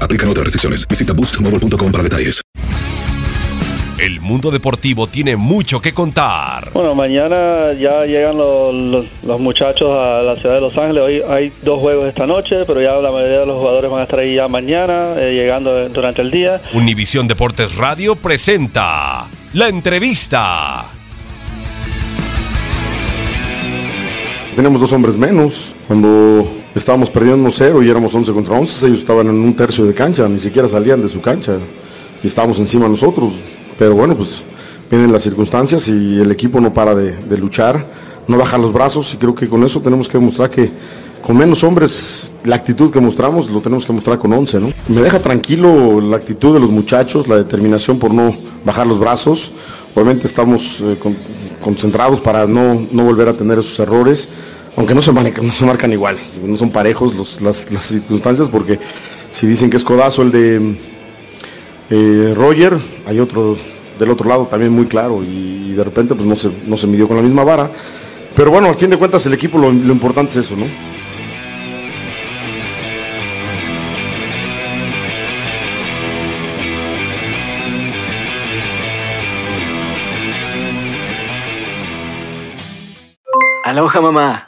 Aplican otras restricciones. Visita boostmobile.com para detalles. El mundo deportivo tiene mucho que contar. Bueno, mañana ya llegan los, los- los muchachos a la ciudad de Los Ángeles. Hoy hay dos juegos esta noche, pero ya la mayoría de los jugadores van a estar ahí ya mañana, eh, llegando durante el día. Univisión Deportes Radio presenta la entrevista. Tenemos dos hombres menos. Cuando estábamos perdiendo 1-0 y éramos 11 contra 11, ellos estaban en un tercio de cancha, ni siquiera salían de su cancha y estábamos encima nosotros. Pero bueno, pues vienen las circunstancias y el equipo no para de, luchar, no baja los brazos y creo que con eso tenemos que demostrar que con menos hombres la actitud que mostramos lo tenemos que mostrar con 11, ¿no? Me deja tranquilo la actitud de los muchachos, la determinación por no bajar los brazos. Obviamente estamos eh, con- concentrados para no, no volver a tener esos errores, aunque no se, marcan, igual, no son parejos las, circunstancias, porque si dicen que es codazo el de eh, Roger, hay otro del otro lado también muy claro y, de repente pues no se, no se midió con la misma vara. Pero bueno, al fin de cuentas el equipo lo, lo importante es eso, ¿no? Aloha mamá.